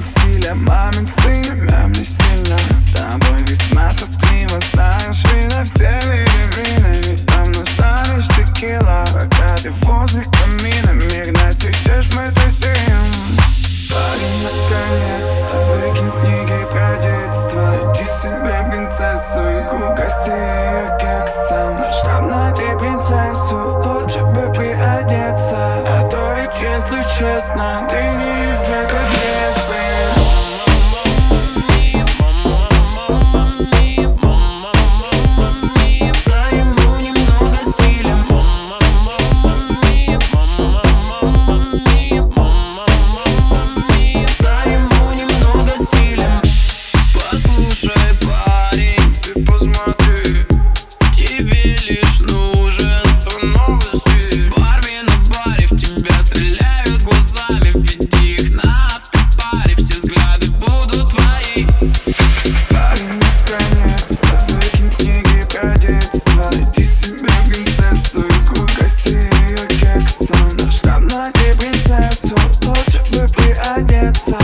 от стиля Мамин сын, мямлишь сильно С тобой весьма тоскливо Знаешь, вина все вина Ведь нам нужна лишь текила Пока ты возле камина Мир насветишь, мы тусим. Парень, наконец-то выкинь книги про детство. Иди себе принцессу и угости ее кексом. Масштаб найти принцессу переодеться